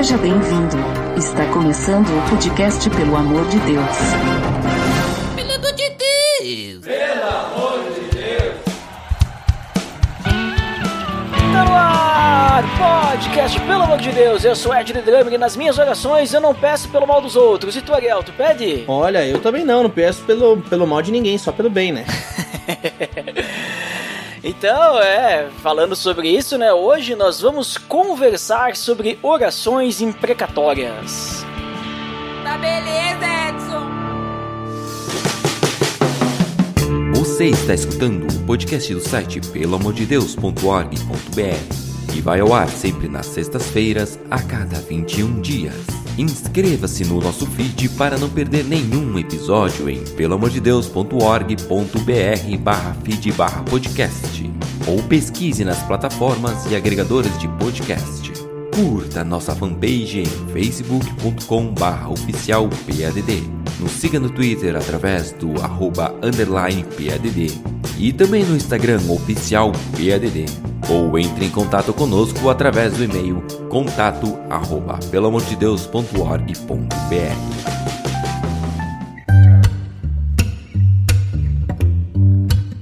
Seja bem-vindo. Está começando o podcast Pelo Amor de Deus. Pelo amor de Deus! Pelo amor de Deus! Tá no ar! Podcast, pelo amor de Deus! Eu sou Ed Drummer e nas minhas orações eu não peço pelo mal dos outros. E tu, Ariel, tu pede? Olha, eu também não, não peço pelo, pelo mal de ninguém, só pelo bem, né? Então, é, falando sobre isso, né? Hoje nós vamos conversar sobre orações imprecatórias. Tá beleza, Edson! Você está escutando o podcast do site peloamordedeus.org.br e vai ao ar sempre nas sextas-feiras, a cada 21 dias. Inscreva-se no nosso feed para não perder nenhum episódio em peloamordedeus.org.br barra feed barra podcast ou pesquise nas plataformas e agregadores de podcast. Curta nossa fanpage em facebook.com barra oficial PADD. Nos siga no Twitter através do arroba underline PADD e também no Instagram oficial PADD. Ou entre em contato conosco através do e-mail contato arroba.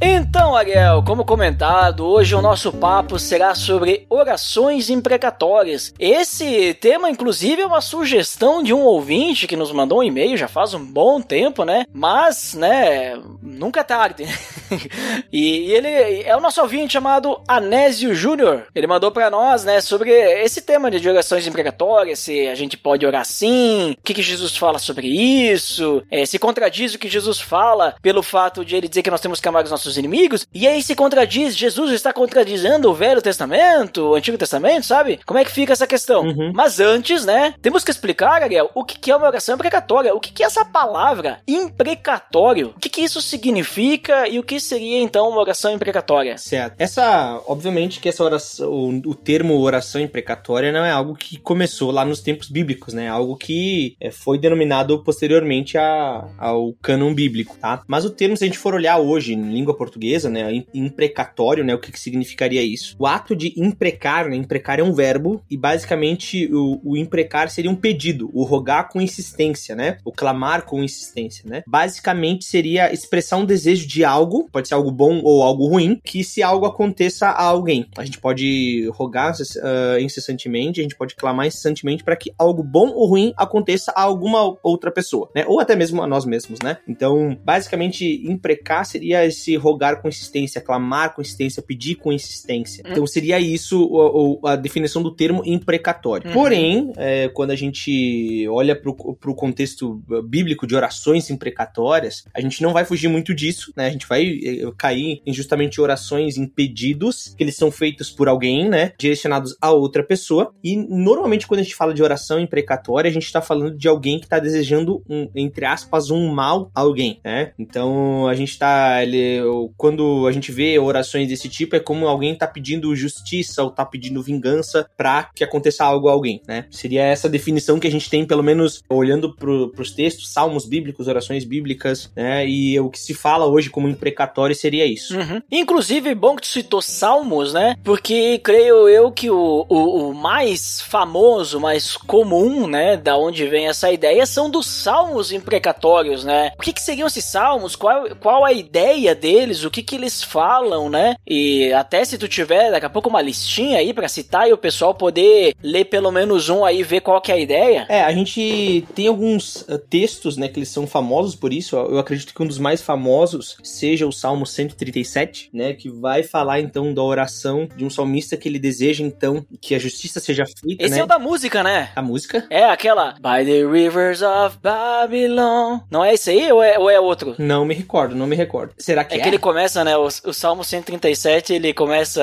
Então, Ariel, como comentado, hoje o nosso papo será sobre orações imprecatórias. Esse tema, inclusive, é uma sugestão de um ouvinte que nos mandou um e-mail já faz um bom tempo, né? Mas, né, nunca é tarde. e ele é o nosso ouvinte chamado Anésio Júnior. Ele mandou para nós, né, sobre esse tema de orações imprecatórias, se a gente pode orar sim, o que, que Jesus fala sobre isso, é, se contradiz o que Jesus fala pelo fato de ele dizer que nós temos que amar os nossos inimigos, e aí se contradiz, Jesus está contradizendo o Velho Testamento, o Antigo Testamento, sabe? Como é que fica essa questão? Uhum. Mas antes, né, temos que explicar, Ariel, o que que é uma oração imprecatória, o que que é essa palavra imprecatório, o que que isso significa e o que seria então uma oração imprecatória? Certo. Essa, obviamente que essa oração, o, o termo oração imprecatória não é algo que começou lá nos tempos bíblicos, né? É algo que é, foi denominado posteriormente a, ao cânon bíblico, tá? Mas o termo, se a gente for olhar hoje em língua portuguesa, né, im- imprecatório, né, o que, que significaria isso? O ato de imprecar, né, imprecar é um verbo e basicamente o, o imprecar seria um pedido, o rogar com insistência, né, o clamar com insistência, né. Basicamente seria expressar um desejo de algo, pode ser algo bom ou algo ruim, que se algo aconteça a alguém. A gente pode rogar ah, incessantemente, a gente pode clamar incessantemente para que algo bom ou ruim aconteça a alguma outra pessoa, né, ou até mesmo a nós mesmos, né. Então, basicamente, imprecar seria esse rogar com insistência, clamar com insistência, pedir com insistência. Então seria isso o- o- a definição do termo imprecatório. Uhum. Porém, é, quando a gente olha pro, pro contexto uh, bíblico de orações imprecatórias, a gente não vai fugir muito disso, né? A gente vai eh, cair em justamente orações em pedidos, que eles são feitos por alguém, né? Direcionados a outra pessoa. E normalmente quando a gente fala de oração imprecatória, a gente tá falando de alguém que tá desejando um, entre aspas, um mal a alguém, né? Então a gente tá. ele- quando a gente vê orações desse tipo, é como alguém tá pedindo justiça ou tá pedindo vingança pra que aconteça algo a alguém, né? Seria essa definição que a gente tem, pelo menos olhando pro, pros textos, salmos bíblicos, orações bíblicas, né? E o que se fala hoje como imprecatório seria isso. Uhum. Inclusive, bom que tu citou Salmos, né? Porque creio eu que o, o, o mais famoso, mais comum, né? Da onde vem essa ideia são dos Salmos imprecatórios, né? O que, que seriam esses Salmos? Qual, qual a ideia deles? O que, que eles falam, né? E até se tu tiver daqui a pouco uma listinha aí pra citar e o pessoal poder ler pelo menos um aí e ver qual que é a ideia. É, a gente tem alguns uh, textos, né, que eles são famosos por isso. Eu acredito que um dos mais famosos seja o Salmo 137, né, que vai falar então da oração de um salmista que ele deseja então que a justiça seja feita, Esse né? é o da música, né? A música? É aquela By the Rivers of Babylon. Não é esse aí ou é, ou é outro? Não me recordo, não me recordo. Será que É é? que ele começa, né? O, o Salmo 137, ele começa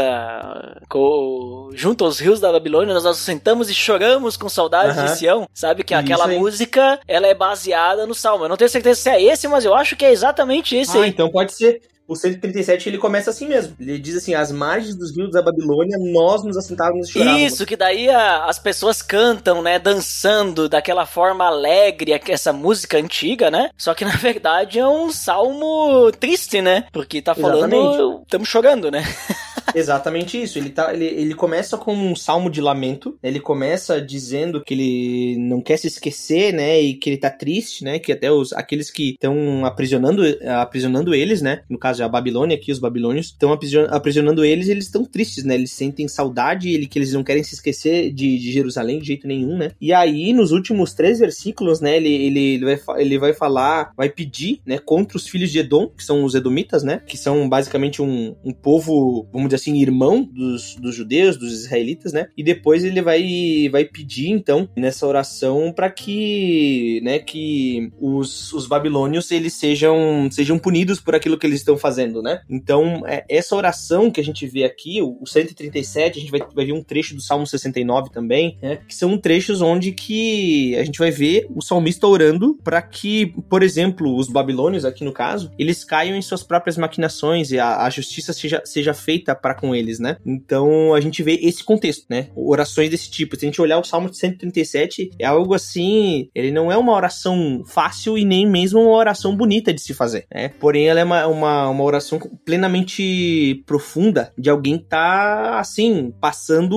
com, junto aos rios da Babilônia, nós nos sentamos e choramos com saudades Aham. de Sião. Sabe que Isso aquela aí. música, ela é baseada no Salmo. Eu não tenho certeza se é esse, mas eu acho que é exatamente esse Ah, aí. então pode ser. O 137 ele começa assim mesmo. Ele diz assim: às margens dos rios da Babilônia, nós nos assentávamos e chorávamos. Isso, que daí a- as pessoas cantam, né, dançando daquela forma alegre, essa música antiga, né? Só que na verdade é um salmo triste, né? Porque tá falando, estamos chorando, né? Exatamente isso. Ele, tá, ele, ele começa com um salmo de lamento. Ele começa dizendo que ele não quer se esquecer, né? E que ele tá triste, né? Que até os, aqueles que estão aprisionando, aprisionando eles, né? No caso, a Babilônia aqui, os babilônios, estão aprisionando eles eles estão tristes, né? Eles sentem saudade, ele, que eles não querem se esquecer de, de Jerusalém de jeito nenhum, né? E aí, nos últimos três versículos, né? Ele, ele, ele, vai, ele vai falar, vai pedir, né? Contra os filhos de Edom, que são os edomitas, né? Que são basicamente um, um povo, vamos dizer assim, irmão dos, dos judeus, dos israelitas, né? E depois ele vai, vai pedir, então, nessa oração para que, né? Que os, os babilônios, eles sejam, sejam punidos por aquilo que eles estão fazendo, né? Então, é, essa oração que a gente vê aqui, o 137, a gente vai, vai ver um trecho do Salmo 69 também, né? Que são trechos onde que a gente vai ver o salmista orando para que, por exemplo, os babilônios, aqui no caso, eles caiam em suas próprias maquinações e a, a justiça seja, seja feita para com eles, né? Então a gente vê esse contexto, né? Orações desse tipo. Se a gente olhar o Salmo 137, é algo assim, ele não é uma oração fácil e nem mesmo uma oração bonita de se fazer, né? Porém, ela é uma, uma, uma oração plenamente profunda de alguém que tá, assim, passando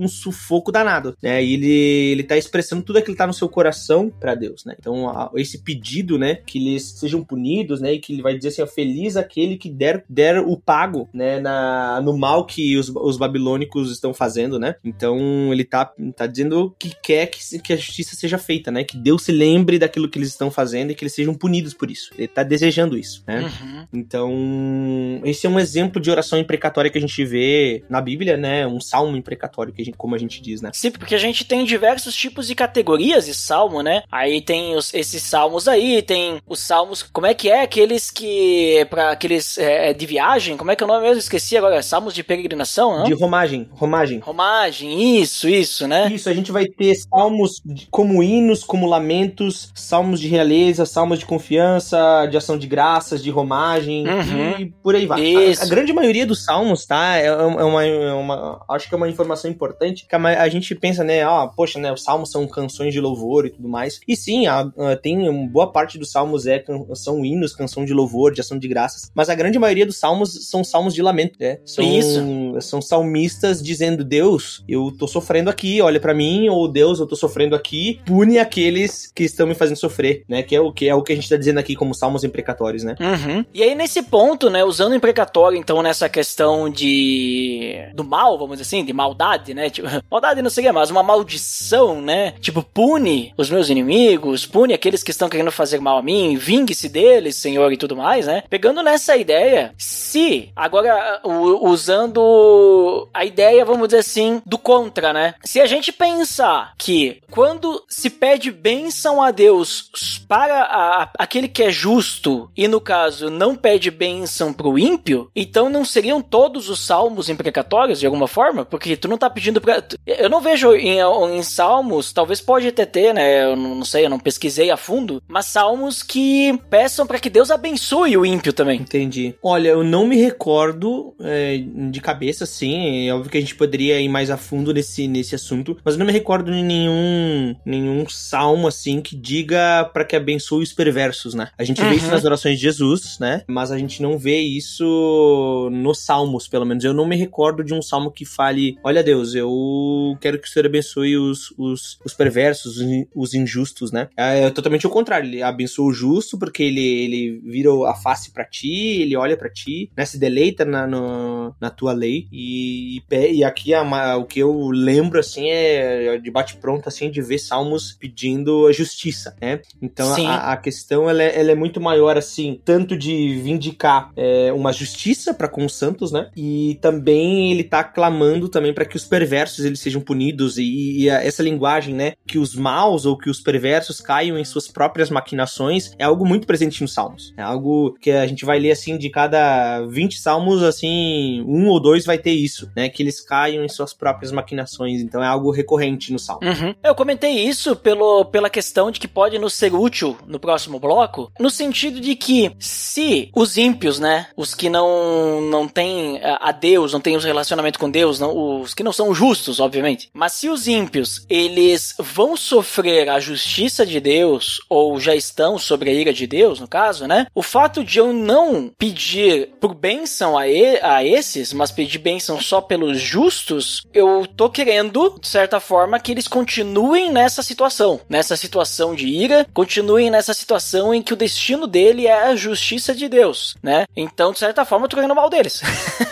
um sufoco danado, né? E ele, ele tá expressando tudo aquilo que tá no seu coração para Deus, né? Então, a, esse pedido, né, que eles sejam punidos, né, e que ele vai dizer assim, feliz aquele que der, der o pago, né, na, no mal que os, os babilônicos estão fazendo, né? Então, ele tá, tá dizendo que quer que, que a justiça seja feita, né? Que Deus se lembre daquilo que eles estão fazendo e que eles sejam punidos por isso. Ele tá desejando isso, né? Uhum. Então, esse é um exemplo de oração imprecatória que a gente vê na Bíblia, né? Um salmo imprecatório, que a gente, como a gente diz, né? Sim, porque a gente tem diversos tipos de categorias de salmo, né? Aí tem os, esses salmos aí, tem os salmos, como é que é? Aqueles que, para aqueles é, é, de viagem, como é que é o nome mesmo? Esqueci agora, salmos de peregrinação, não? De romagem, romagem. Romagem, isso, isso, né? Isso, a gente vai ter salmos como hinos, como lamentos, salmos de realeza, salmos de confiança, de ação de graças, de romagem, uhum. e por aí vai. A, a, grande maioria dos salmos, tá? É, é, uma, é uma, Acho que é uma informação importante, que a, a gente pensa, né? Ó, poxa, né? Os salmos são canções de louvor e tudo mais. E sim, a, a, tem boa parte dos salmos é, são hinos, canção de louvor, de ação de graças, mas a grande maioria dos salmos são salmos de lamento, né? São, Isso. São salmistas dizendo, Deus, eu tô sofrendo aqui, olha para mim, ou Deus, eu tô sofrendo aqui, pune aqueles que estão me fazendo sofrer, né? Que é o que é o que a gente tá dizendo aqui como salmos imprecatórios, né? Uhum. E aí, nesse ponto, né, usando imprecatório, então, nessa questão de. do mal, vamos dizer assim, de maldade, né? Tipo, maldade não seria mais, uma maldição, né? Tipo, pune os meus inimigos, pune aqueles que estão querendo fazer mal a mim, vingue-se deles, Senhor, e tudo mais, né? Pegando nessa ideia, se, agora, usando a ideia, vamos dizer assim, do contra, né? Se a gente pensar que quando se pede bênção a Deus para a, aquele que é justo, e no caso não pede bênção pro ímpio, então não seriam todos os salmos imprecatórios de alguma forma? Porque tu não tá pedindo pra. Eu não vejo em, em salmos, talvez pode até ter, né? Eu não sei, eu não pesquisei a fundo, mas salmos que peçam para que Deus abençoe o ímpio também. Entendi. Olha, eu não me recordo é, de cabeça, assim. É óbvio que a gente poderia ir mais a fundo nesse, nesse assunto, mas eu não me recordo de nenhum, nenhum salmo, assim, que diga para que abençoe os perversos, né? A gente uhum. vê isso nas orações de Jesus, né? Mas a gente não vê isso nos salmos, pelo menos. Eu não me recordo de um salmo que fale: Olha, Deus, eu quero que o Senhor abençoe os, os, os perversos, os injustos, né? É, é totalmente o contrário. Ele abençoa o justo porque ele, ele vira a face para ti, ele olha para ti, né? Se deleita na, no, na tua lei. E, e aqui a, o que eu lembro, assim, é de bate-pronto, assim, de ver salmos pedindo a justiça, né? Então a, a, questão ela é, ela é, muito maior, assim, tanto de vindicar é, uma justiça para com os santos, né? E também ele tá clamando também para que os perversos eles sejam punidos e, e a, essa linguagem, né? Que os maus ou que os perversos caiam em suas próprias maquinações é algo muito presente nos Salmos. É algo que a gente vai ler assim de cada 20 salmos, assim, um ou dois vai ter isso, né? Que eles caiam em suas próprias maquinações. Então é algo recorrente no Salmo. Uhum. Eu comentei isso pelo, pela questão de que pode nos ser útil no próximo bloco, no sentido de que se os ímpios, né? Os que não, não têm a Deus, não têm os relacionamento com Deus, não, os que não são justos, obviamente. Mas se os ímpios, eles vão sofrer a justiça de Deus, ou já estão sobre a ira de Deus, no caso, né? O fato de eu não pedir por bênção a, ele, a desses, mas pedir bênção só pelos justos, eu tô querendo, de certa forma, que eles continuem nessa situação, nessa situação de ira, continuem nessa situação em que o destino dele é a justiça de Deus, né? Então, de certa forma, eu tô querendo mal deles.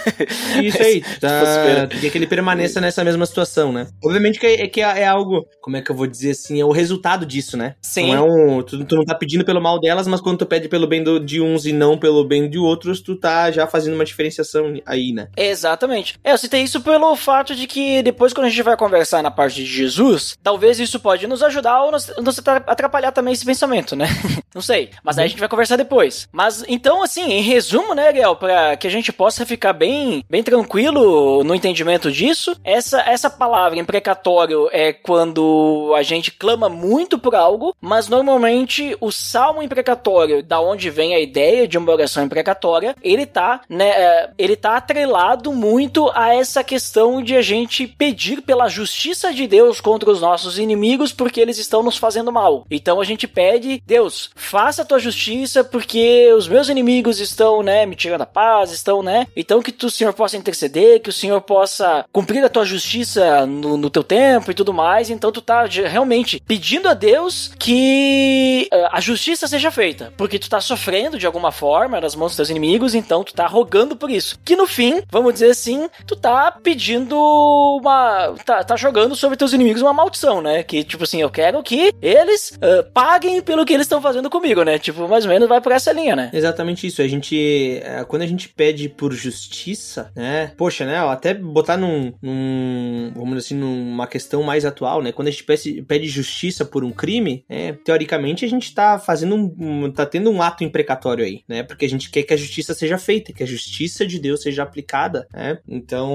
Isso aí, tá, quer que ele permaneça nessa mesma situação, né? Obviamente que, é, que é, é, algo, como é que eu vou dizer assim, é o resultado disso, né? Sim. Não é um, tu, tu não tá pedindo pelo mal delas, mas quando tu pede pelo bem do, de uns e não pelo bem de outros, tu tá já fazendo uma diferenciação aí, né? Exatamente. É, eu citei isso pelo fato de que depois quando a gente vai conversar na parte de Jesus, talvez isso pode nos ajudar ou nos, nos atrapalhar também esse pensamento, né? não sei. Mas aí a gente vai conversar depois. Mas então, assim, em resumo, né, Ariel, para que a gente possa ficar bem, bem tranquilo no entendimento disso, essa, essa palavra imprecatório é quando a gente clama muito por algo, mas normalmente o salmo imprecatório, da onde vem a ideia de uma oração imprecatória, ele tá, né, é, ele tá atrelado muito a essa questão de a gente pedir pela justiça de Deus contra os nossos inimigos porque eles estão nos fazendo mal. Então a gente pede, Deus, faça a tua justiça porque os meus inimigos estão, né, me tirando a paz, estão, né? Então que tu, Senhor, possa interceder, que o Senhor possa cumprir a tua justiça no, no teu tempo e tudo mais. Então tu tá realmente pedindo a Deus que uh, a justiça seja feita, porque tu tá sofrendo de alguma forma nas mãos dos teus inimigos, então tu tá rogando por isso. Que no fim, vamos dizer assim, tu tá pedindo uma. tá, tá jogando sobre teus inimigos uma maldição, né? Que tipo assim, eu quero que eles uh, paguem pelo que eles estão fazendo comigo, né? Tipo, mais ou menos vai por essa linha, né? Exatamente isso. A gente. É, quando a gente pede por justiça, né? Poxa, né? Até botar num. num vamos dizer assim, numa questão mais atual, né? Quando a gente pede, pede justiça por um crime, né? teoricamente a gente tá fazendo um. tá tendo um ato imprecatório aí, né? Porque a gente quer que a justiça seja feita, que a justiça de Deus seja aplicada, né? Então.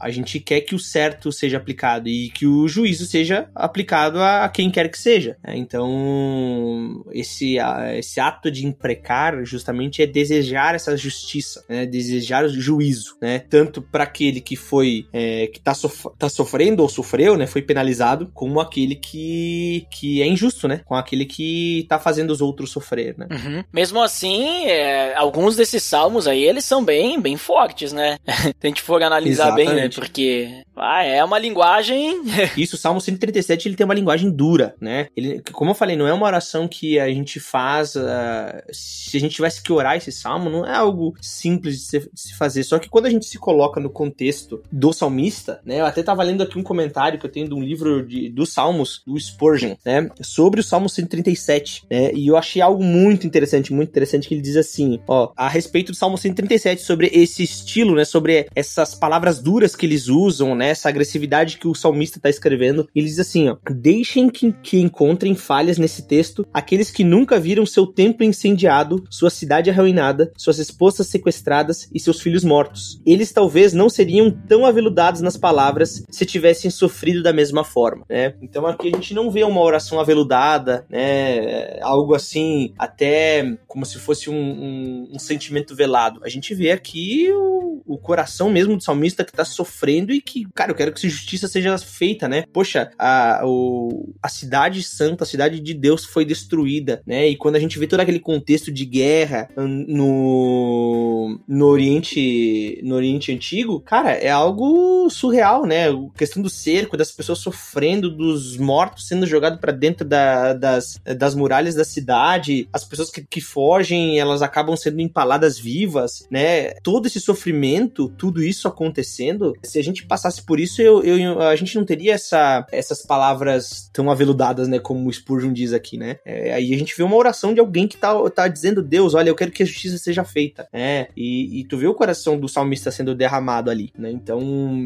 A gente quer que o certo seja aplicado e que o juízo seja aplicado a quem quer que seja. Né? Então, esse, esse ato de imprecar justamente é desejar essa justiça, né? desejar o juízo, né? tanto para aquele que foi é, que tá, sof tá sofrendo ou sofreu, né? foi penalizado, como aquele que, que é injusto, né? com aquele que tá fazendo os outros sofrer. Né? Uhum. Mesmo assim, é, alguns desses salmos aí eles são bem, bem fortes, né? Se a gente for analisar Exatamente. bem, né? Porque ah, é uma linguagem. Isso, o Salmo 137 ele tem uma linguagem dura, né? Ele, como eu falei, não é uma oração que a gente faz. Uh, se a gente tivesse que orar esse salmo, não é algo simples de se, de se, fazer. Só que quando a gente se coloca no contexto do salmista, né? Eu até tava lendo aqui um comentário que eu tenho de um livro de, dos Salmos, do Spurgeon, né? Sobre o Salmo 137, né? E eu achei algo muito interessante, muito interessante, que ele diz assim, ó, a respeito do Salmo 137, sobre esse estilo, né? Sobre essas palavras duras que eles usam, né? Essa agressividade que o salmista tá escrevendo. Ele diz assim, ó, deixem que, que encontrem falhas nesse texto aqueles que nunca viram seu templo incendiado, sua cidade arruinada, suas esposas sequestradas e seus filhos mortos. Eles talvez não seriam tão aveludados nas palavras se tivessem sofrido da mesma forma, né? Então aqui a gente não vê uma oração aveludada, né? Algo assim, até como se fosse um, um, um sentimento velado. A gente vê aqui o, o coração mesmo do salmista que tá sofrendo e que, cara, eu quero que justiça seja feita, né? Poxa, a, o, a cidade santa, a cidade de Deus foi destruída, né? E quando a gente vê todo aquele contexto de guerra no, no Oriente no Oriente Antigo, cara, é algo surreal, né? A questão do cerco, das pessoas sofrendo, dos mortos sendo jogados para dentro da, das, das muralhas da cidade, as pessoas que, que fogem, elas acabam sendo empaladas vivas, né? Todo esse sofrimento, tudo isso acontecendo, se a gente passasse por isso, eu, eu, a gente não teria essa, essas palavras tão aveludadas, né? Como o Spurgeon diz aqui, né? É, aí a gente vê uma oração de alguém que tá, tá dizendo, Deus, olha, eu quero que a justiça seja feita, né? E, e tu vê o coração do salmista sendo derramado ali, né? Então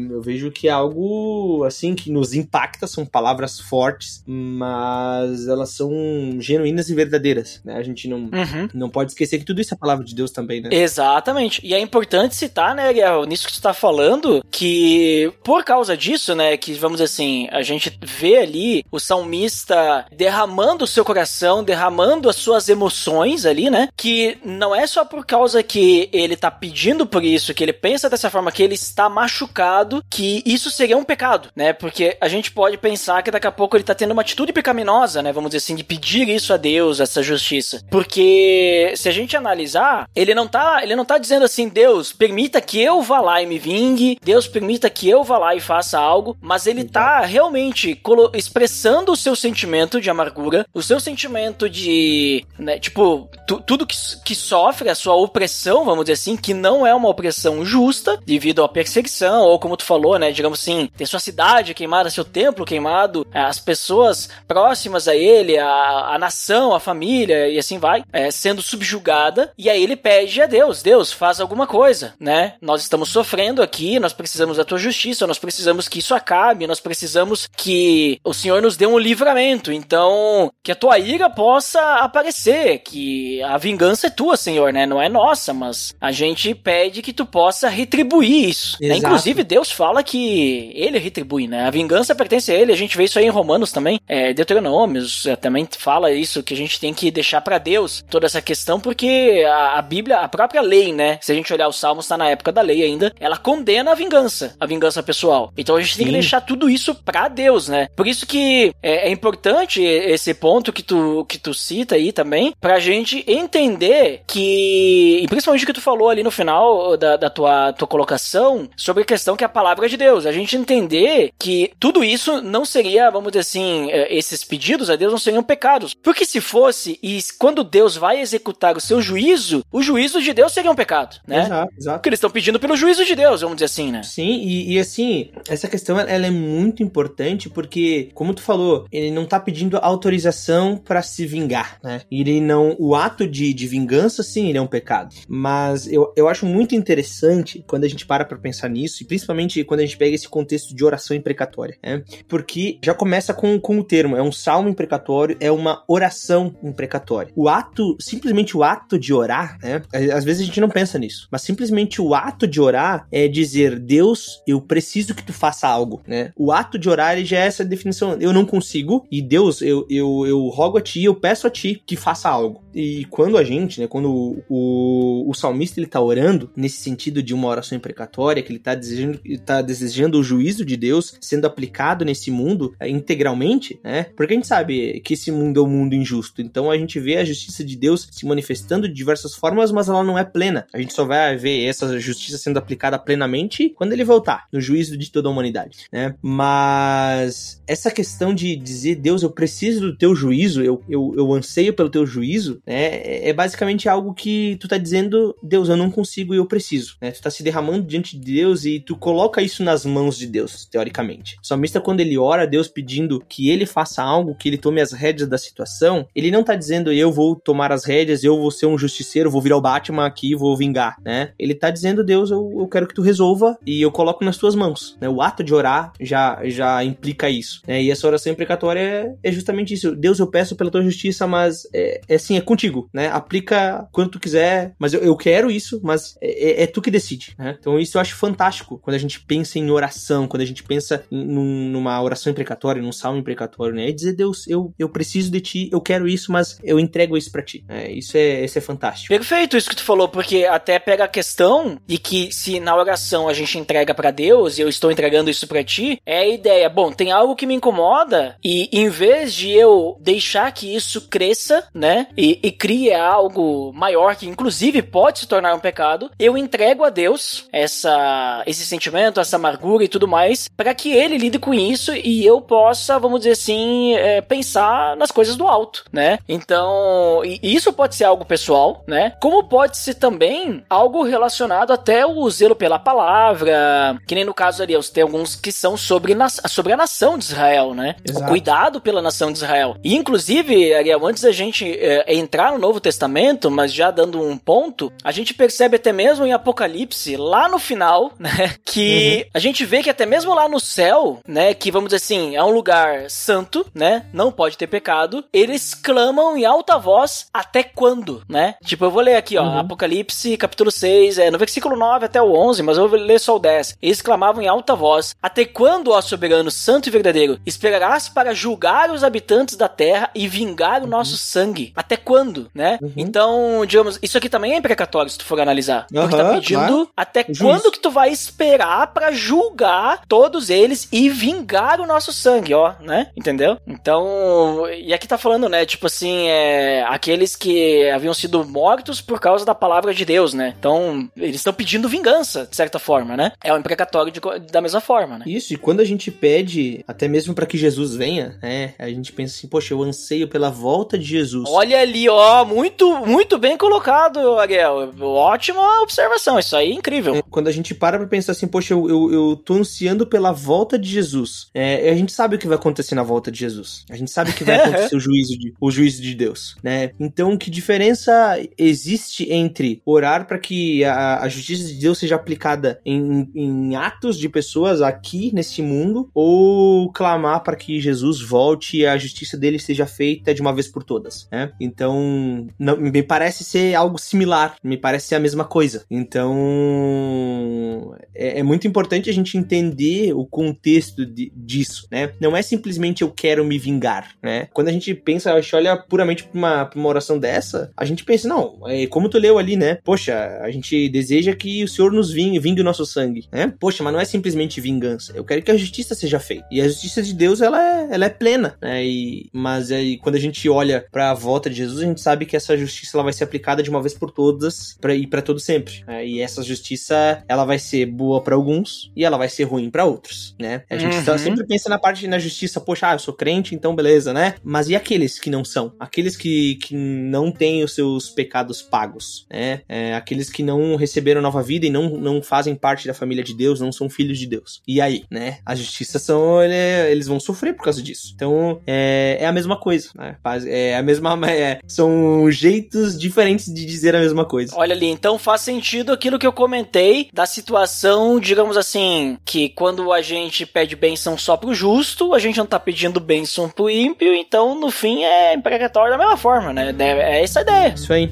eu vejo que é algo, assim, que nos impacta, são palavras fortes, mas elas são genuínas e verdadeiras, né? A gente não, uhum. não pode esquecer que tudo isso é palavra de Deus também, né? Exatamente. E é importante citar, né, Ariel, nisso que tu tá falando, que por causa disso, né, que vamos dizer assim, a gente vê ali o salmista derramando o seu coração, derramando as suas emoções ali, né, que não é só por causa que ele tá pedindo por isso, que ele pensa dessa forma, que ele está machucado, que isso seria um pecado, né, porque a gente pode pensar que daqui a pouco ele tá tendo uma atitude pecaminosa, né, vamos dizer assim, de pedir isso a Deus, essa justiça, porque se a gente analisar, ele não tá, ele não tá dizendo assim, Deus, permita que eu vá lá e me vingue, Deus permita que eu vá lá e faça algo, mas ele tá realmente expressando o seu sentimento de amargura, o seu sentimento de, né, tipo, tu, tudo que, que sofre, a sua opressão, vamos dizer assim, que não é uma opressão justa, devido à perseguição, ou como tu falou, né, digamos assim, ter sua cidade queimada, seu templo queimado, as pessoas próximas a ele, a, a nação, a família, e assim vai, é, sendo subjugada, e aí ele pede a Deus, Deus, faz alguma coisa, né, nós estamos sofrendo aqui, nós precisamos da tua justiça, nós precisamos que isso acabe, nós precisamos que o Senhor nos dê um livramento, então, que a tua ira possa aparecer, que a vingança é tua, Senhor, né, não é nossa, mas a gente pede que tu possa retribuir isso. Né? Inclusive, Deus fala que ele retribui, né, a vingança pertence a ele, a gente vê isso aí em Romanos também, é, Deuteronômios é, também fala isso, que a gente tem que deixar para Deus toda essa questão, porque a, a Bíblia, a própria lei, né, se a gente olhar os Salmos, tá na época da lei ainda, ela condena a vingança, a vingança pessoal. Então a gente Sim. tem que deixar tudo isso para Deus, né? Por isso que é, é, importante esse ponto que tu, que tu cita aí também, pra gente entender que, e principalmente o que tu falou ali no final da, da tua, tua colocação, sobre a questão que é a palavra de Deus. A gente entender que tudo isso não seria, vamos dizer assim, é, esses pedidos a Deus não seriam pecados. Porque se fosse, e quando Deus vai executar o seu juízo, o juízo de Deus seria um pecado, né? Exato, exato. Porque eles estão pedindo pelo juízo de Deus, vamos dizer assim, né? Sim, e, e assim, essa questão ela é muito importante porque, como tu falou, ele não tá pedindo autorização para se vingar, né? Ele não. O ato de, de vingança, sim, ele é um pecado. Mas eu, eu acho muito interessante quando a gente para pra pensar nisso, e principalmente quando a gente pega esse contexto de oração imprecatória, né? Porque já começa com, com o termo, é um salmo imprecatório, é uma oração imprecatória. O ato, simplesmente o ato de orar, né? Às vezes a gente não pensa nisso, mas simplesmente o ato de orar é dizer, Deus, eu preciso que tu faça algo, né? O ato de orar, ele já é essa definição, eu não consigo, e Deus, eu, eu, eu rogo a ti, eu peço a ti que faça algo. E quando a gente, né, quando o, o, o salmista ele tá orando, nesse sentido de uma oração imprecatória, que ele tá desejando, tá desejando o juízo de Deus sendo aplicado nesse mundo é, integralmente, né? Porque a gente sabe que esse mundo é um mundo injusto, então a gente vê a justiça de Deus se manifestando de diversas formas, mas ela não é plena. A gente só vai ver essa justiça sendo aplicada plenamente quando ele voltar, no juízo de toda a humanidade, né? Mas essa questão de dizer, Deus, eu preciso do teu juízo, eu, eu, eu anseio pelo teu juízo, né? É, é basicamente algo que tu tá dizendo, Deus, eu não consigo e eu preciso, né? Tu tá se derramando diante de Deus e tu coloca isso nas mãos de Deus, teoricamente. O salmista, quando ele ora a Deus pedindo que ele faça algo, que ele tome as rédeas da situação, ele não tá dizendo, eu vou tomar as rédeas, eu vou ser um justiceiro, vou virar o Batman aqui, vou vingar, né? Ele tá dizendo, Deus, eu, eu quero que tu resolva e eu coloco nas tuas mãos, né? O ato de orar já, já implica isso, né? E essa oração imprecatória é, é justamente isso. Deus, eu peço pela tua justiça, mas é, é assim, é contigo, né? Aplica quando tu quiser, mas eu, eu quero isso, mas é, é, é tu que decide, né? Então isso eu acho fantástico quando a gente pensa em oração, quando a gente pensa em, num, numa oração imprecatória, num salmo imprecatório, né? É dizer, Deus, eu, eu preciso de ti, eu quero isso, mas eu entrego isso para ti. É, isso, é, isso é fantástico. Perfeito isso que tu falou, porque até pega a questão de que se na oração a gente entrega para Deus e eu estou entregando isso para ti, é a ideia, bom, tem algo que me incomoda e em vez de eu deixar que isso cresça, né, e, e crie algo maior que inclusive pode se tornar um pecado, eu entrego a Deus essa esse sentimento, essa amargura e tudo mais, para que ele lide com isso e eu possa, vamos dizer assim, é, pensar nas coisas do alto, né? Então, isso pode ser algo pessoal, né? Como pode ser também algo relacionado até o zelo pela palavra, que nem no caso ali, tem alguns que são sobre, sobre a nação de Israel, né? Exato. O cuidado pela nação de Israel. E, inclusive, Ariel, antes da gente é, entrar no Novo Testamento, mas já dando um ponto, a gente percebe até mesmo em Apocalipse, lá no final, né? Que uhum. a gente vê que até mesmo lá no céu, né? Que vamos dizer assim, é um lugar santo, né? Não pode ter pecado. Eles clamam em alta voz até quando, né? Tipo, eu vou ler aqui, ó, uhum. Apocalipse, capítulo 6, é, no versículo 9 até o 11, mas eu vou ler só o 10. Eles clamavam em alta voz: Até quando, ó soberano, santo e verdadeiro, esperarás para julgar os habitantes da terra e vingar o nosso sangue? Até quando, né? Uhum. Então, digamos, isso aqui também é imprecatório se tu for analisar. Uhum, porque tá pedindo claro. até quando que tu vai esperar para julgar todos eles e vingar o nosso sangue, ó, né? Entendeu? Então, e aqui tá falando, né? Tipo assim, é, aqueles que haviam sido mortos por causa da palavra de Deus, né? Então, eles estão pedindo vingança, de certa forma, né? É um imprecatório de, da mesma forma, né? Isso, e quando a gente pede, até mesmo para que Jesus venha, né? A gente pensa assim, poxa, eu anseio pela volta de Jesus. Olha ali, ó, muito, muito bem colocado, Ariel. Ótima observação, isso aí é incrível. É, quando a gente para pra pensar assim, poxa, eu, eu, eu tô ansiando pela volta de Jesus. É, a gente sabe o que vai acontecer na volta de Jesus. A gente sabe que vai acontecer o juízo de, o juízo de Deus, né? Então, que diferença existe entre orar para que a, a, justiça de Deus seja aplicada em, em atos de pessoas aqui neste mundo ou clamar para que Jesus volte e a justiça dele seja feita de uma vez por todas, né? Então, não, me parece ser algo similar, me parece ser a mesma coisa. Então, é, é muito importante a gente entender o contexto de, disso, né? Não é simplesmente eu quero me vingar, né? Quando a gente pensa, a gente olha puramente pra uma, uma oração dessa, a gente pensa, não, é como tu leu ali, né? Poxa, a gente deseja que o Senhor nos vingue, vingue o nosso sangue, né? Poxa, mas não é simplesmente vingança. Eu quero que a justiça seja feita. E a justiça de Deus, ela é, ela é plena, né? E, mas aí, quando a gente olha pra volta de Jesus, a gente sabe que essa justiça ela vai ser aplicada de uma vez por todas pra, e para todo sempre. Né? E essa justiça, ela vai ser boa para alguns e ela vai ser ruim para outros, né? A gente uhum. sempre pensa na parte na justiça, poxa, ah, eu sou crente, então beleza, né? Mas e aqueles que não são? Aqueles que, que não têm os seus pecados pagos, né? É, aqueles que não receberam nova vida e não, não fazem parte da família de Deus, não são filhos de Deus. E aí, né? A justiça são. Ele, eles vão sofrer por causa disso. Então, é, é a mesma coisa, né? É a mesma. É, são jeitos diferentes de dizer a mesma coisa. Olha ali, então faz sentido aquilo que eu comentei da situação, digamos assim, que quando a gente pede bênção só pro justo, a gente não tá pedindo bênção pro ímpio, então no fim é imprecatório da mesma forma, né? É, é essa a ideia. Isso aí.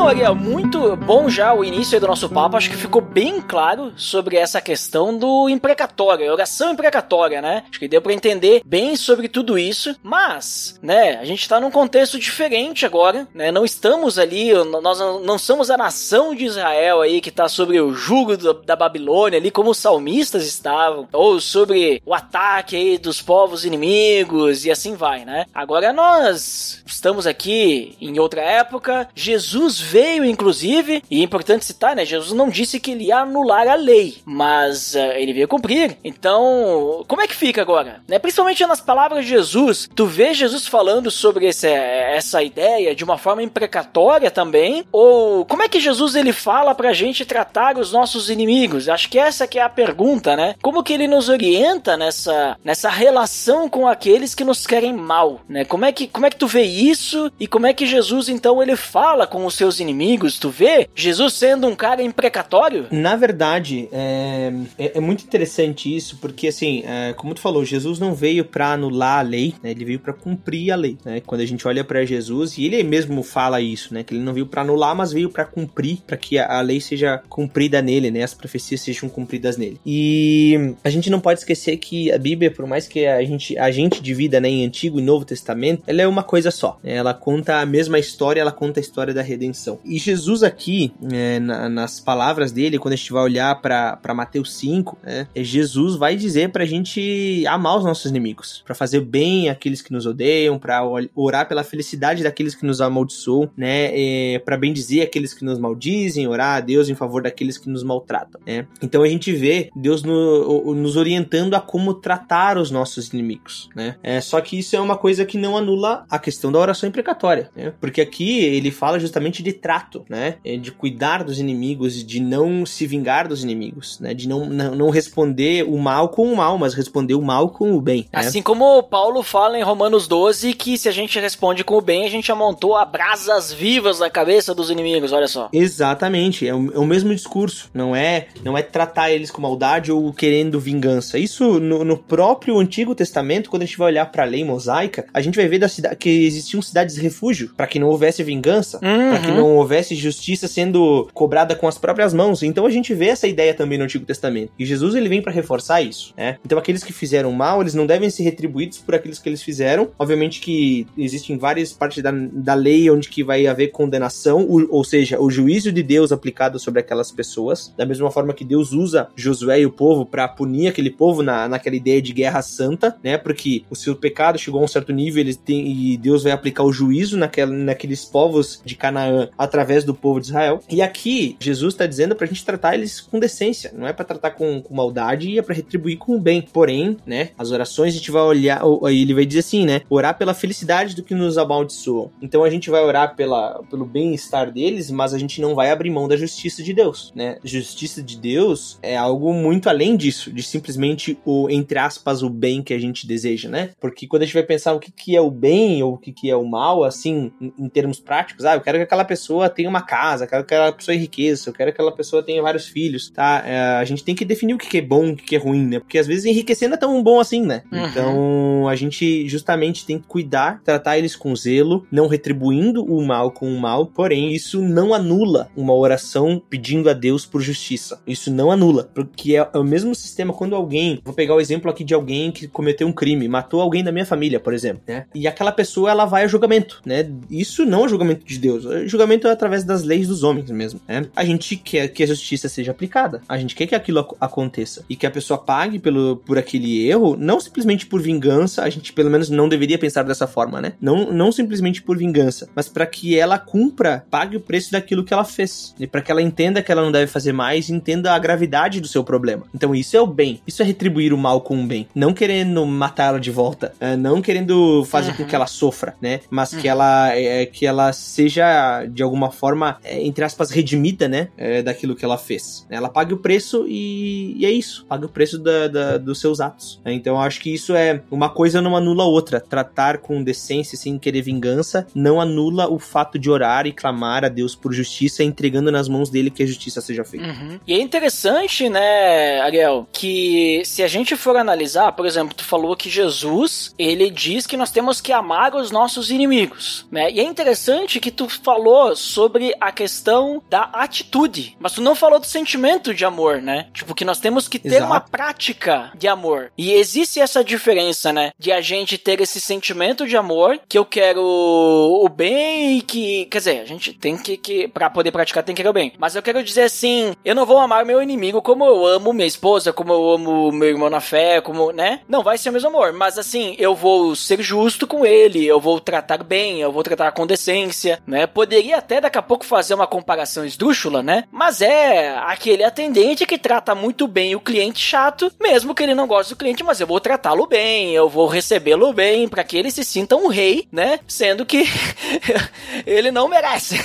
Então, Ariel, muito bom já o início do nosso papo. Acho que ficou bem claro sobre essa questão do imprecatório, oração imprecatória, né? Acho que deu para entender bem sobre tudo isso. Mas, né, a gente tá num contexto diferente agora, né? Não estamos ali, nós não somos a nação de Israel aí que tá sobre o jugo da Babilônia ali, como os salmistas estavam, ou sobre o ataque aí dos povos inimigos e assim vai, né? Agora nós estamos aqui em outra época. Jesus veio, inclusive, e é importante citar, né? Jesus não disse que ele ia anular a lei, mas uh, ele veio cumprir. Então, como é que fica agora? Né? Principalmente nas palavras de Jesus, tu vê Jesus falando sobre esse, essa ideia de uma forma imprecatória também? Ou como é que Jesus ele fala pra gente tratar os nossos inimigos? Acho que essa que é a pergunta, né? Como que ele nos orienta nessa, nessa relação com aqueles que nos querem mal, né? Como é que, como é que tu vê isso e como é que Jesus então ele fala com os seus inimigos, tu vê Jesus sendo um cara imprecatório? Na verdade, é, é, é muito interessante isso, porque assim, é, como tu falou, Jesus não veio para anular a lei, né? Ele veio para cumprir a lei, né? Quando a gente olha para Jesus, e ele mesmo fala isso, né? Que ele não veio para anular, mas veio para cumprir, para que a, a, lei seja cumprida nele, né? As profecias sejam cumpridas nele. E a gente não pode esquecer que a Bíblia, por mais que a gente, a gente divida né, em Antigo e Novo Testamento, ela é uma coisa só. Ela conta a mesma história, ela conta a história da redenção. E Jesus aqui, é, na, nas palavras dele, quando a gente vai olhar para Mateus 5, né, é, Jesus vai dizer pra gente amar os nossos inimigos, para fazer bem aqueles que nos odeiam, para orar pela felicidade daqueles que nos amaldiçoam, né, é, para bem dizer aqueles que nos maldizem, orar a Deus em favor daqueles que nos maltratam, né. Então a gente vê Deus no, nos orientando a como tratar os nossos inimigos, né. É, só que isso é uma coisa que não anula a questão da oração imprecatória, né, porque aqui ele fala justamente de trato, né? É de cuidar dos inimigos, de não se vingar dos inimigos, né? De não, não, não responder o mal com o mal, mas responder o mal com o bem. Né? Assim como Paulo fala em Romanos 12 que se a gente responde com o bem, a gente amontou a brasas vivas na cabeça dos inimigos, olha só. Exatamente, é o, é o mesmo discurso, não é não é tratar eles com maldade ou querendo vingança. Isso no, no próprio Antigo Testamento, quando a gente vai olhar para a lei mosaica, a gente vai ver da cidade que existiam cidades refúgio para que não houvesse vingança, uhum. para que não houvesse justiça sendo cobrada com as próprias mãos. Então a gente vê essa ideia também no Antigo Testamento. E Jesus ele vem para reforçar isso, né? Então aqueles que fizeram mal, eles não devem ser retribuídos por aqueles que eles fizeram. Obviamente que existem várias partes da, da lei onde que vai haver condenação, o, ou seja, o juízo de Deus aplicado sobre aquelas pessoas. Da mesma forma que Deus usa Josué e o povo para punir aquele povo na, naquela ideia de guerra santa, né? Porque o seu pecado chegou a um certo nível, eles têm, e Deus vai aplicar o juízo naquela, naqueles povos de Canaã através do povo de Israel. E aqui Jesus está dizendo pra gente tratar eles com decência, não é para tratar com, com maldade e é para retribuir com o bem. Porém, né, as orações a gente vai olhar, ele vai dizer assim, né, orar pela felicidade do que nos amaldiçoam. Então a gente vai orar pela, pelo bem-estar deles, mas a gente não vai abrir mão da justiça de Deus, né? Justiça de Deus é algo muito além disso, de simplesmente o, entre aspas, o bem que a gente deseja, né? Porque quando a gente vai pensar o que, que é o bem ou o que, que é o mal, assim, em, em termos práticos, ah, eu quero que aquela pessoa tenha uma casa, eu quero que aquela pessoa enriqueça, eu quero que aquela pessoa tenha vários filhos, tá? É, a gente tem que definir o que, é bom, o que, é ruim, né? Porque às vezes enriquecer não é tão bom assim, né? Uhum. Então a gente justamente tem que cuidar, tratar eles com zelo, não retribuindo o mal com o mal, porém isso não anula uma oração pedindo a Deus por justiça. Isso não anula, porque é o mesmo sistema quando alguém, vou pegar o exemplo aqui de alguém que cometeu um crime, matou alguém da minha família, por exemplo, né? E aquela pessoa ela vai a julgamento, né? Isso não é julgamento de Deus, o julgamento é através das leis dos homens mesmo, né? A gente quer que a justiça seja aplicada, a gente quer que aquilo aconteça e que a pessoa pague pelo, por aquele erro, não simplesmente por vingança, a gente pelo menos não deveria pensar dessa forma, né? Não, não simplesmente por vingança, mas para que ela cumpra, pague o preço daquilo que ela fez, e para que ela entenda que ela não deve fazer mais, entenda a gravidade do seu problema. Então isso é o bem, isso é retribuir o mal com o bem, não querendo matá-la de volta, é, não querendo fazer uhum. com que ela sofra, né? Mas uhum. que ela é, que ela seja de alguma forma é, entre aspas redimida, né? É, daquilo que ela fez. Ela pague o preço e, e é isso, paga o preço da, da, dos seus atos. Né? Então eu acho que isso é uma coisa não anula a outra. Tratar com decência sem querer vingança não anula o fato de orar e clamar a Deus por justiça, entregando nas mãos dele que a justiça seja feita. Uhum. E é interessante, né, Ariel, que se a gente for analisar, por exemplo, tu falou que Jesus, ele diz que nós temos que amar os nossos inimigos, né? E é interessante que tu falou sobre a questão da atitude, mas tu não falou do sentimento de amor, né? Tipo, que nós temos que ter Exato. uma prática de amor. E existe essa diferença, né? De a gente ter esse sentimento de amor, que eu quero o bem e que. Quer dizer, a gente tem que. que pra poder praticar, tem que querer o bem. Mas eu quero dizer assim: eu não vou amar meu inimigo como eu amo minha esposa, como eu amo meu irmão na fé, como, né? Não vai ser o mesmo amor. Mas assim, eu vou ser justo com ele, eu vou tratar bem, eu vou tratar com decência, né? Poderia até daqui a pouco fazer uma comparação esdrúxula, né? Mas é aquele atendente que trata muito bem o cliente chato, mesmo que ele não goste do cliente, mas eu vou tratá-lo bem, eu vou recebê-lo bem, para que ele se sinta um rei, né? Sendo que ele não merece.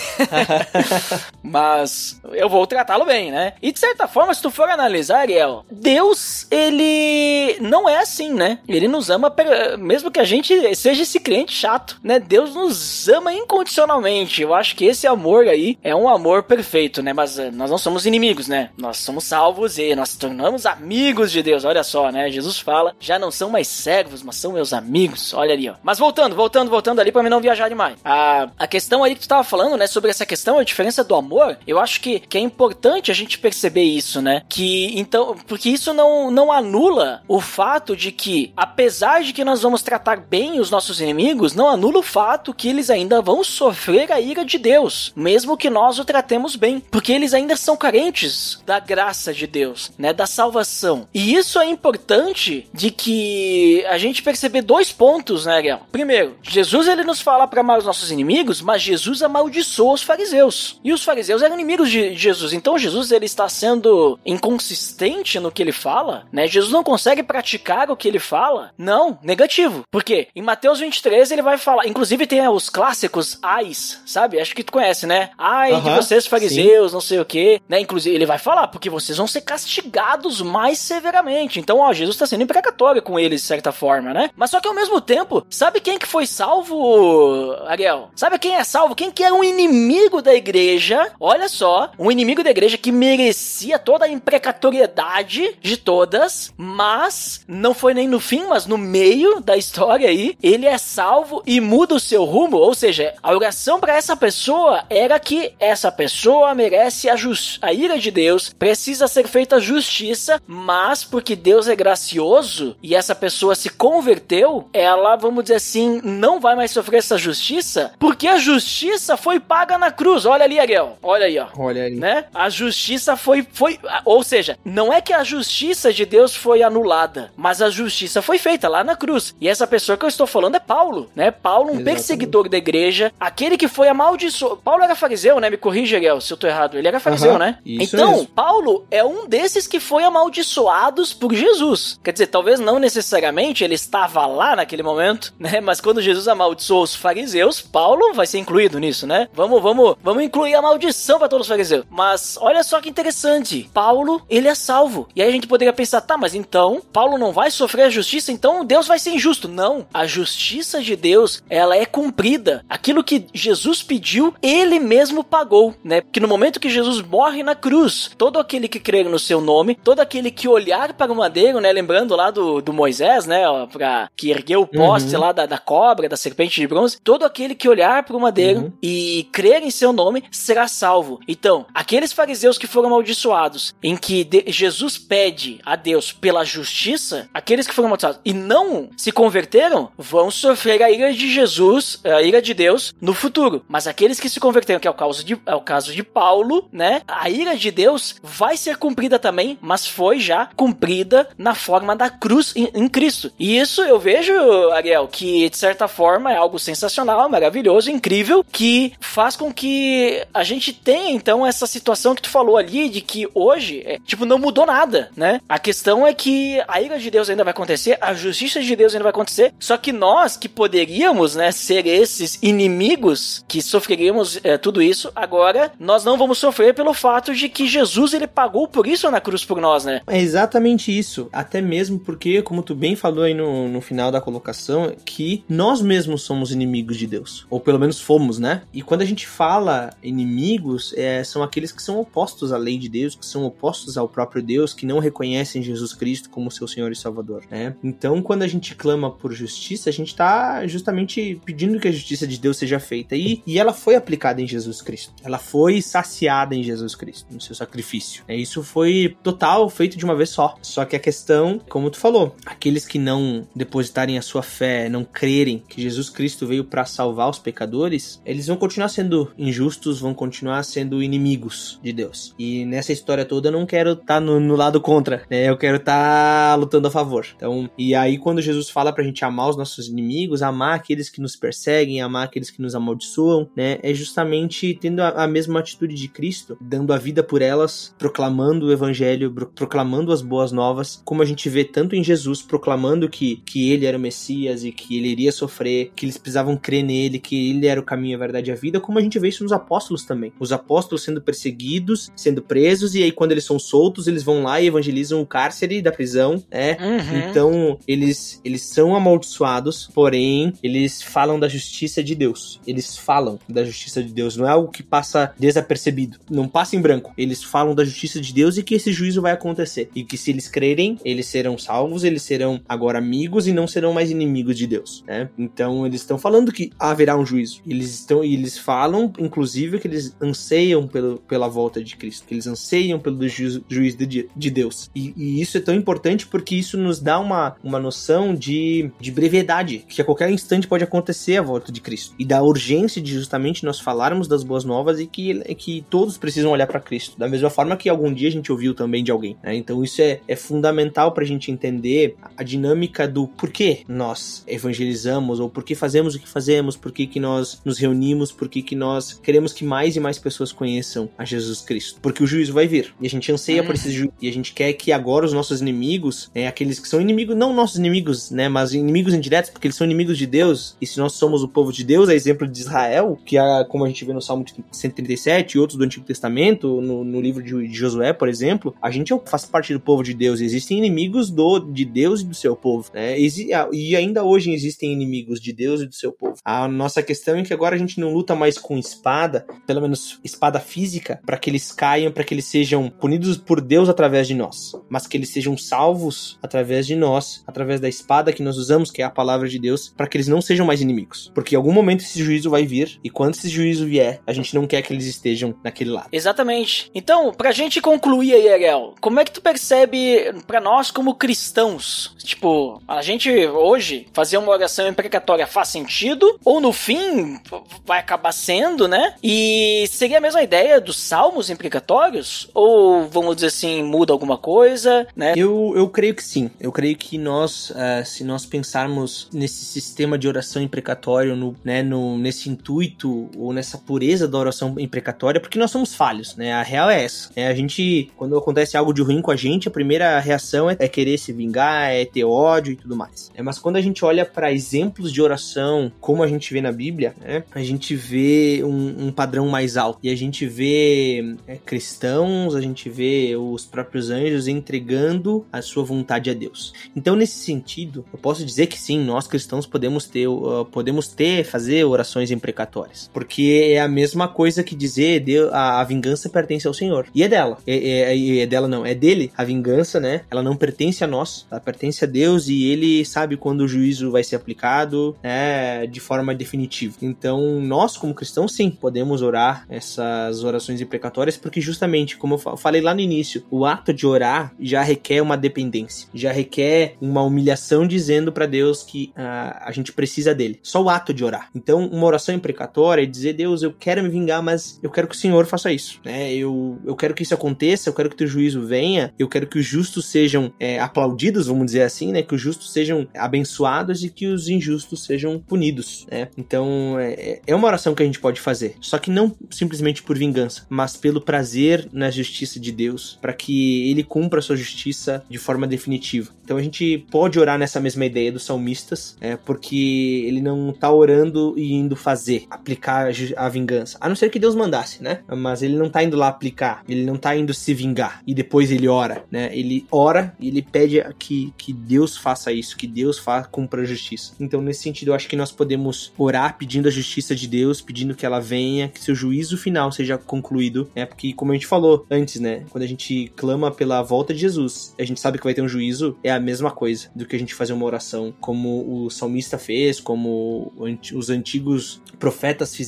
mas eu vou tratá-lo bem, né? E de certa forma, se tu for analisar, Ariel, Deus, ele não é assim, né? Ele nos ama, mesmo que a gente seja esse cliente chato, né? Deus nos ama incondicionalmente. Eu acho que esse amor aí é um amor perfeito, né? Mas eh, nós não somos inimigos, né? Nós somos salvos e nós tornamos amigos de Deus. Olha só, né? Jesus fala: já não são mais servos, mas são meus amigos. Olha ali, ó. Mas voltando, voltando, voltando ali para mim não viajar demais. A, a questão ali que tu tava falando, né? Sobre essa questão, a diferença do amor, eu acho que, que é importante a gente perceber isso, né? Que então, porque isso não, não anula o fato de que, apesar de que nós vamos tratar bem os nossos inimigos, não anula o fato que eles ainda vão sofrer a ira de Deus, mesmo que nós o tratemos bem, porque eles ainda são carentes da graça de Deus, né? Da salvação. E isso é importante de que a gente perceber dois pontos, né, Ariel? Primeiro, Jesus ele nos fala para amar os nossos inimigos, mas Jesus amaldiçoou os fariseus. E os fariseus eram inimigos de Jesus. Então Jesus ele está sendo inconsistente no que ele fala, né? Jesus não consegue praticar o que ele fala? Não, negativo. Porque em Mateus 23 ele vai falar, inclusive tem os clássicos ais, sabe? Acho que tu conhece, né? Ai uh -huh, de vocês fariseus, sim. não sei o que, né? Inclusive ele vai falar, porque vocês vão ser castigados mais severamente. Então, ó, Jesus está sendo imprecatório com eles de certa forma, né? Mas só que ao mesmo tempo, sabe quem que foi salvo, Ariel? Sabe quem é salvo? Quem que é um inimigo da igreja? Olha só, um inimigo da igreja que merecia toda a imprecatoriedade de todas, mas não foi nem no fim, mas no meio da história aí, ele é salvo e muda o seu rumo, ou seja, a oração para essa pessoa pessoa era que essa pessoa merece a, a ira de Deus, precisa ser feita justiça, mas porque Deus é gracioso e essa pessoa se converteu, ela, vamos dizer assim, não vai mais sofrer essa justiça, porque a justiça foi paga na cruz. Olha ali, Ariel. Olha aí, ó. Olha ali. Né? A justiça foi, foi. Ou seja, não é que a justiça de Deus foi anulada, mas a justiça foi feita lá na cruz. E essa pessoa que eu estou falando é Paulo, né? Paulo, um Exatamente. perseguidor da igreja, aquele que foi amaldiçoado. Paulo era fariseu, né? Me corrija, Ariel, se eu tô errado. Ele era fariseu, Aham, né? isso então, mesmo. Paulo é um desses que foi amaldiçoados por Jesus. Quer dizer, talvez não necessariamente ele estava lá naquele momento, né? Mas quando Jesus amaldiçoou os fariseus, Paulo vai ser incluído nisso, né? Vamos, vamos, vamos incluir a maldição para todos os fariseus. Mas olha só que interessante. Paulo, ele é salvo. E aí a gente poderia pensar, tá, mas então Paulo não vai sofrer a justiça, então Deus vai ser injusto. Não. A justiça de Deus, ela é cumprida. Aquilo que Jesus pediu, ele mesmo pagou, né? Porque no momento que Jesus morre na cruz, todo aquele que crer no seu nome, todo aquele que olhar para o madeiro, né? Lembrando lá do, do Moisés, né? ó, Pra, que ergueu o poste Uhum. lá da, da cobra, da serpente de bronze, todo aquele que olhar para o madeiro Uhum. e crer em seu nome será salvo. Então, aqueles fariseus que foram amaldiçoados, em que de- Jesus pede a Deus pela justiça, aqueles que foram amaldiçoados e não se converteram, vão sofrer a ira de Jesus, a ira de Deus no futuro. Mas aqueles que se converteram, que é o caso de, é o caso de Paulo, né? A ira de Deus vai ser cumprida também, mas foi já cumprida na forma da cruz em, em Cristo. E isso eu vejo, Ariel, que de certa forma é algo sensacional, maravilhoso, incrível, que faz com que a gente tenha então essa situação que tu falou ali de que hoje, é, tipo, não mudou nada, né? A questão é que a ira de Deus ainda vai acontecer, a justiça de Deus ainda vai acontecer, só que nós que poderíamos, né, ser esses inimigos que sofreríamos é, tudo isso, agora nós não vamos sofrer pelo fato de que Jesus ele pagou por isso na cruz por nós, né? É exatamente isso. Até mesmo porque, como tu bem falou aí no, no final da colocação, que nós mesmos somos inimigos de Deus. Ou pelo menos fomos, né? E quando a gente fala inimigos, é, são aqueles que são opostos à lei de Deus, que são opostos ao próprio Deus, que não reconhecem Jesus Cristo como seu Senhor e Salvador, né? Então, quando a gente clama por justiça, a gente está justamente pedindo que a justiça de Deus seja feita. E, e ela foi aplicada em Jesus Cristo. Ela foi saciada em Jesus Cristo, no seu sacrifício. É, isso foi total, feito de uma vez só. Só que a questão, como tu falou, aqueles que não depositarem a sua fé, não crerem que Jesus Cristo veio para salvar os pecadores, eles vão continuar sendo injustos, vão continuar sendo inimigos de Deus. E nessa história toda eu não quero estar no, no lado contra, né? Eu quero estar lutando a favor. Então, e aí quando Jesus fala pra gente amar os nossos inimigos, amar aqueles que nos perseguem, amar aqueles que nos amaldiçoam, né? É justamente tendo a, a mesma atitude de Cristo, dando a vida por elas, proclamando o evangelho, pro- proclamando as boas novas, como a gente vê tanto em Jesus proclamando que, que ele era o Messias e que ele iria sofrer, que eles precisavam crer nele, que ele era o caminho, a verdade e a vida, como a gente vê isso nos apóstolos também. Os apóstolos sendo perseguidos, sendo presos, e aí quando eles são soltos, eles vão lá e evangelizam o cárcere da prisão, né? Uhum. Então, eles, eles são amaldiçoados, porém, eles falam da justiça de Deus. Eles falam da justiça de Deus. Não é algo que passa desapercebido. Não passa em branco. Eles falam da justiça de Deus e que esse juízo vai acontecer. E que se eles crerem, eles serão salvos, eles serão agora amigos e não serão mais inimigos de Deus, né? Então, eles estão falando que haverá um juízo. Eles estão e eles falam, inclusive, que eles anseiam pelo, pela volta de Cristo, que eles anseiam pelo juízo, juízo de, de Deus. E, e isso é tão importante porque isso nos dá uma, uma noção de, de brevidade, que a qualquer instante pode acontecer a volta de Cristo. E da urgência de justamente nós falarmos das boas novas e que, que todos precisam olhar para Cristo. Da mesma forma que algum dia a gente ouviu também de alguém. né? Então isso é, é fundamental para a gente entender a dinâmica do porquê nós evangelizamos, ou por que fazemos o que fazemos, por que, que nós nos reunimos, por que, que nós queremos que mais e mais pessoas conheçam a Jesus Cristo. Porque o juízo vai vir. E a gente anseia por esse juízo. E a gente quer que agora os nossos inimigos, né, aqueles que são inimigos, não nossos inimigos, né, mas inimigos indiretos, porque eles são inimigos de Deus. E se nós somos o povo de Deus, é exemplo de Israel, que como a gente vê no Salmo 137 e outros do Antigo Testamento, no, no livro de, de Josué, por exemplo, a gente é faz parte do povo de Deus. Existem inimigos do, de Deus e do seu povo, né? E ainda hoje existem inimigos de Deus e do seu povo. A nossa questão é que agora a gente não luta mais com espada, pelo menos espada física, para que eles caiam, para que eles sejam punidos por Deus através de nós, mas que eles sejam salvos através de nós, através da espada que nós usamos, que é a palavra de Deus, para que eles não sejam mais inimigos. Porque em algum momento esse juízo vai vir, e quando esse esse juízo vier, a gente não quer que eles estejam naquele lado. Exatamente. Então, pra gente concluir aí, Ariel, como é que tu percebe pra nós como cristãos? Tipo, a gente hoje fazer uma oração imprecatória faz sentido? Ou no fim vai acabar sendo, né? E seria a mesma ideia dos salmos imprecatórios? Ou vamos dizer assim, muda alguma coisa, né? Eu, eu creio que sim. Eu creio que nós, uh, se nós pensarmos nesse sistema de oração imprecatório, no, né, no, nesse intuito ou nessa pureza da oração imprecatória, porque nós somos falhos, né? A real é essa. É, a gente, quando acontece algo de ruim com a gente, a primeira reação é, é querer se vingar, é ter ódio e tudo mais. É, mas quando a gente olha para exemplos de oração, como a gente vê na Bíblia, né, a gente vê um, um padrão mais alto. E a gente vê é, cristãos, a gente vê os próprios anjos entregando a sua vontade a Deus. Então, nesse sentido, eu posso dizer que sim, nós cristãos podemos ter, uh, podemos ter, fazer orações imprecatórias. Porque é a mesma coisa que dizer Deus, a, a vingança pertence ao Senhor. E é dela. É, é, é, dela não, é dele. A vingança, né? Ela não pertence a nós, ela pertence a Deus e ele sabe quando o juízo vai ser aplicado, né? De forma definitiva. Então, nós, como cristãos, sim, podemos orar essas orações imprecatórias, porque justamente, como eu falei lá no início, o ato de orar já requer uma dependência, já requer uma humilhação dizendo para Deus que uh, a gente precisa dele. Só o ato de orar. Então, uma oração imprecatória é dizer, Deus, eu quero me vingar, mas eu quero que o Senhor faça isso, né? Eu, eu quero que isso aconteça, eu quero que teu juízo venha, eu quero que os justos sejam é, aplaudidos, vamos dizer assim, né? Que os justos sejam abençoados e que os injustos sejam punidos, né? Então, é, é uma oração que a gente pode fazer, só que não simplesmente por vingança, mas pelo prazer na justiça de Deus, para que ele cumpra a sua justiça de forma definitiva. Então a gente pode orar nessa mesma ideia dos salmistas, é, porque ele não tá orando e indo fazer, aplicar a vingança. A não ser que Deus mandasse, né? Mas ele não tá indo lá aplicar, ele não tá indo se vingar e depois ele ora, né? Ele ora e ele pede que, que Deus faça isso, que Deus faça, cumpra a justiça. Então, nesse sentido, eu acho que nós podemos orar pedindo a justiça de Deus, pedindo que ela venha, que seu juízo final seja concluído, né? Porque, como a gente falou antes, né? Quando a gente clama pela volta de Jesus, a gente sabe que vai ter um juízo, é a mesma coisa do que a gente fazer uma oração como o salmista fez, como os antigos profetas fizeram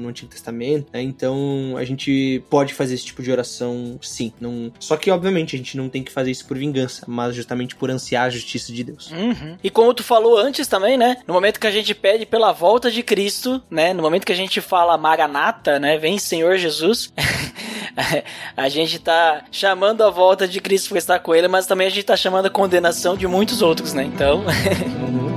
no Antigo Testamento, né? Então a gente pode fazer esse tipo de oração sim. Não... Só que, obviamente, a gente não tem que fazer isso por vingança, mas justamente por ansiar a justiça de Deus. Uhum. E como tu falou antes também, né? No momento que a gente pede pela volta de Cristo, né? No momento que a gente fala Maranata, né? Vem Senhor Jesus. a gente tá chamando a volta de Cristo para estar com ele, mas também a gente tá chamando a condenação de muitos outros, né? Então.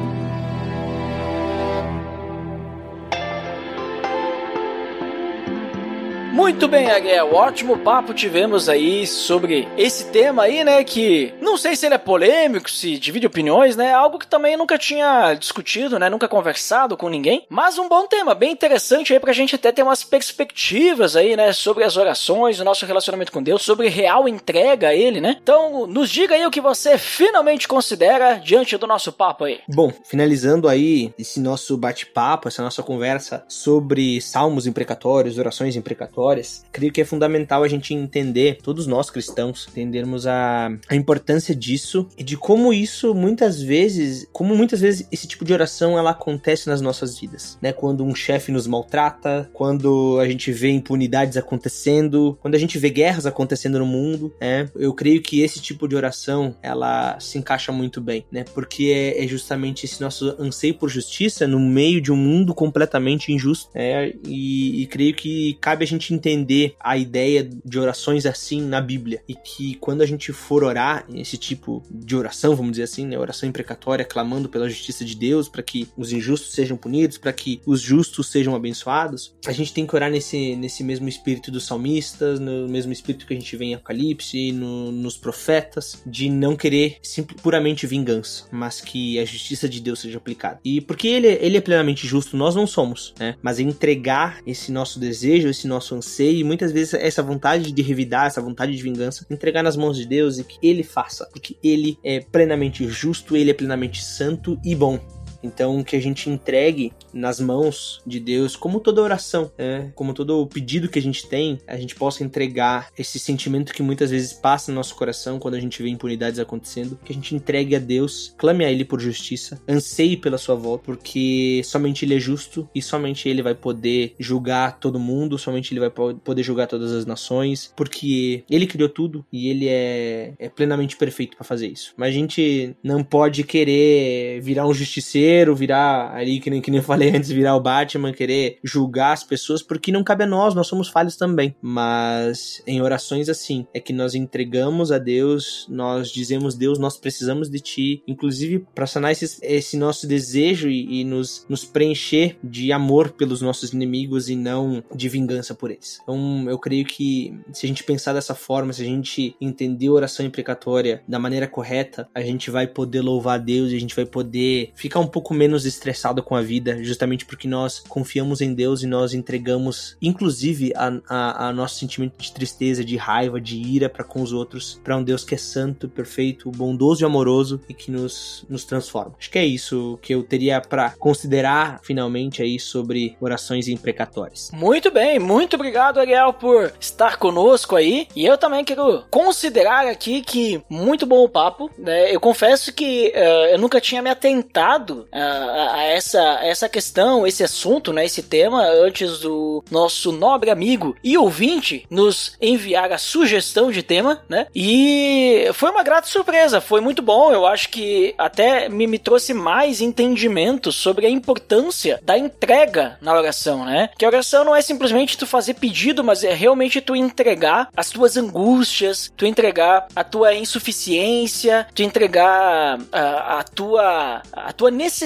Muito bem, Ariel. Ótimo papo tivemos aí sobre esse tema aí, né? Que não sei se ele é polêmico, se divide opiniões, né? Algo que também nunca tinha discutido, né? Nunca conversado com ninguém. Mas um bom tema, bem interessante aí pra gente até ter umas perspectivas aí, né? Sobre as orações, o nosso relacionamento com Deus, sobre real entrega a Ele, né? Então, nos diga aí o que você finalmente considera diante do nosso papo aí. Bom, finalizando aí esse nosso bate-papo, essa nossa conversa sobre salmos imprecatórios, orações imprecatórias histórias, creio que é fundamental a gente entender, todos nós cristãos, entendermos a, a importância disso e de como isso muitas vezes, como muitas vezes esse tipo de oração ela acontece nas nossas vidas, né? Quando um chefe nos maltrata, quando a gente vê impunidades acontecendo, quando a gente vê guerras acontecendo no mundo, né? Eu creio que esse tipo de oração ela se encaixa muito bem, né? Porque é, é justamente esse nosso anseio por justiça no meio de um mundo completamente injusto, né? E, e creio que cabe a gente entender a ideia de orações assim na Bíblia e que quando a gente for orar esse tipo de oração, vamos dizer assim, né, oração imprecatória, clamando pela justiça de Deus para que os injustos sejam punidos, para que os justos sejam abençoados, a gente tem que orar nesse, nesse mesmo espírito dos salmistas, no mesmo espírito que a gente vê em Apocalipse, no, nos profetas, de não querer simplesmente puramente vingança, mas que a justiça de Deus seja aplicada. E porque ele, ele é plenamente justo, nós não somos, né? Mas entregar esse nosso desejo, esse nosso e muitas vezes essa vontade de revidar, essa vontade de vingança, entregar nas mãos de Deus e que Ele faça, porque Ele é plenamente justo, Ele é plenamente santo e bom. Então, que a gente entregue nas mãos de Deus, como toda oração, né? como todo pedido que a gente tem, a gente possa entregar esse sentimento que muitas vezes passa no nosso coração quando a gente vê impunidades acontecendo, que a gente entregue a Deus, clame a Ele por justiça, anseie pela sua volta, porque somente Ele é justo e somente Ele vai poder julgar todo mundo, somente Ele vai poder julgar todas as nações, porque Ele criou tudo e Ele é, é plenamente perfeito para fazer isso. Mas a gente não pode querer virar um justiceiro, virar ali, que nem, que nem eu falei antes, virar o Batman, querer julgar as pessoas, porque não cabe a nós, nós somos falhos também. Mas em orações assim, é que nós entregamos a Deus, nós dizemos, Deus, nós precisamos de Ti, inclusive para sanar esse, esse, nosso desejo e, e nos, nos preencher de amor pelos nossos inimigos e não de vingança por eles. Então eu creio que se a gente pensar dessa forma, se a gente entender a oração imprecatória da maneira correta, a gente vai poder louvar a Deus e a gente vai poder ficar um pouco menos estressado com a vida, justamente porque nós confiamos em Deus e nós entregamos, inclusive, a, a, a nosso sentimento de tristeza, de raiva, de ira para com os outros, para um Deus que é santo, perfeito, bondoso e amoroso e que nos, nos transforma. Acho que é isso que eu teria para considerar finalmente aí sobre orações imprecatórias. Muito bem, muito obrigado, Ariel, por estar conosco aí. E eu também quero considerar aqui que muito bom o papo. Né? Eu confesso que uh, eu nunca tinha me atentado uh, a, essa, a essa questão, esse assunto, né? esse tema, antes do nosso nobre amigo e ouvinte nos enviar a sugestão de tema, né? E foi uma grata surpresa, foi muito bom. Eu acho que até me, me trouxe mais entendimento sobre a importância da entrega na oração, né? Que a oração não é simplesmente tu fazer pedido, mas é realmente tu entregar as tuas angústias, tu entregar a tua insuficiência, tu entregar a, a tua a tua necessidade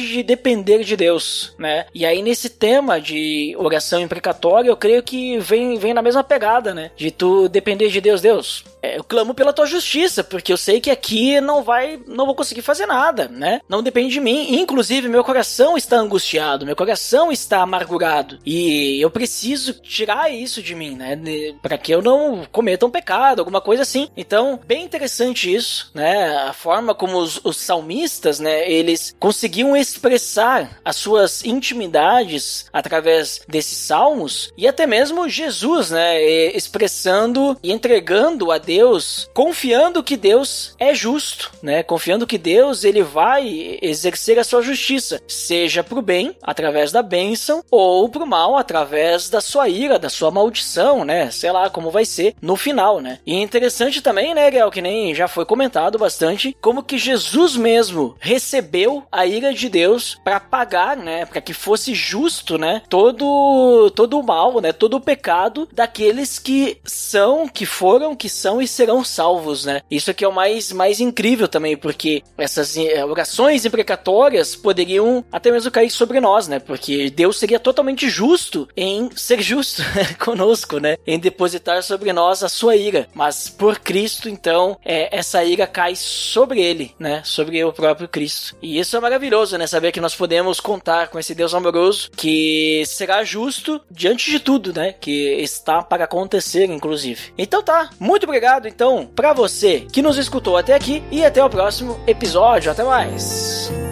de depender de Deus, né? E aí nesse tema de oração imprecatória, eu creio que vem vem na mesma pegada, né? De tu depender de Deus, Deus. É, eu clamo pela tua justiça, porque eu sei que aqui não vai, não vou conseguir fazer nada, né? Não depende de mim. Inclusive, meu coração está angustiado, meu coração está amargurado. E eu preciso tirar isso de mim, né? Para que eu não cometa um pecado, alguma coisa assim. Então, bem interessante isso, né? A forma como os, os salmistas, né? Eles conseguiam expressar as suas intimidades através desses salmos e até mesmo Jesus, né? Expressando e entregando a Deus confiando que Deus é justo, né? Confiando que Deus ele vai exercer a sua justiça, seja pro bem através da bênção ou pro mal através da sua ira, da sua maldição, né? Sei lá como vai ser no final, né? E interessante também, né, Gael, que nem já foi comentado bastante, como que Jesus mesmo recebeu a ira de Deus para pagar, né, para que fosse justo, né, todo todo o mal, né, todo o pecado daqueles que são, que foram, que são e serão salvos, né? Isso aqui é o mais, mais incrível também, porque essas eh, orações imprecatórias poderiam até mesmo cair sobre nós, né? Porque Deus seria totalmente justo em ser justo conosco, né? Em depositar sobre nós a sua ira. Mas por Cristo, então, é, essa ira cai sobre ele, né? Sobre o próprio Cristo. E isso é maravilhoso, né? Saber que nós podemos contar com esse Deus amoroso que será justo diante de tudo, né? Que está para acontecer, inclusive. Então tá, muito obrigado então para você que nos escutou até aqui e até o próximo episódio. Até mais.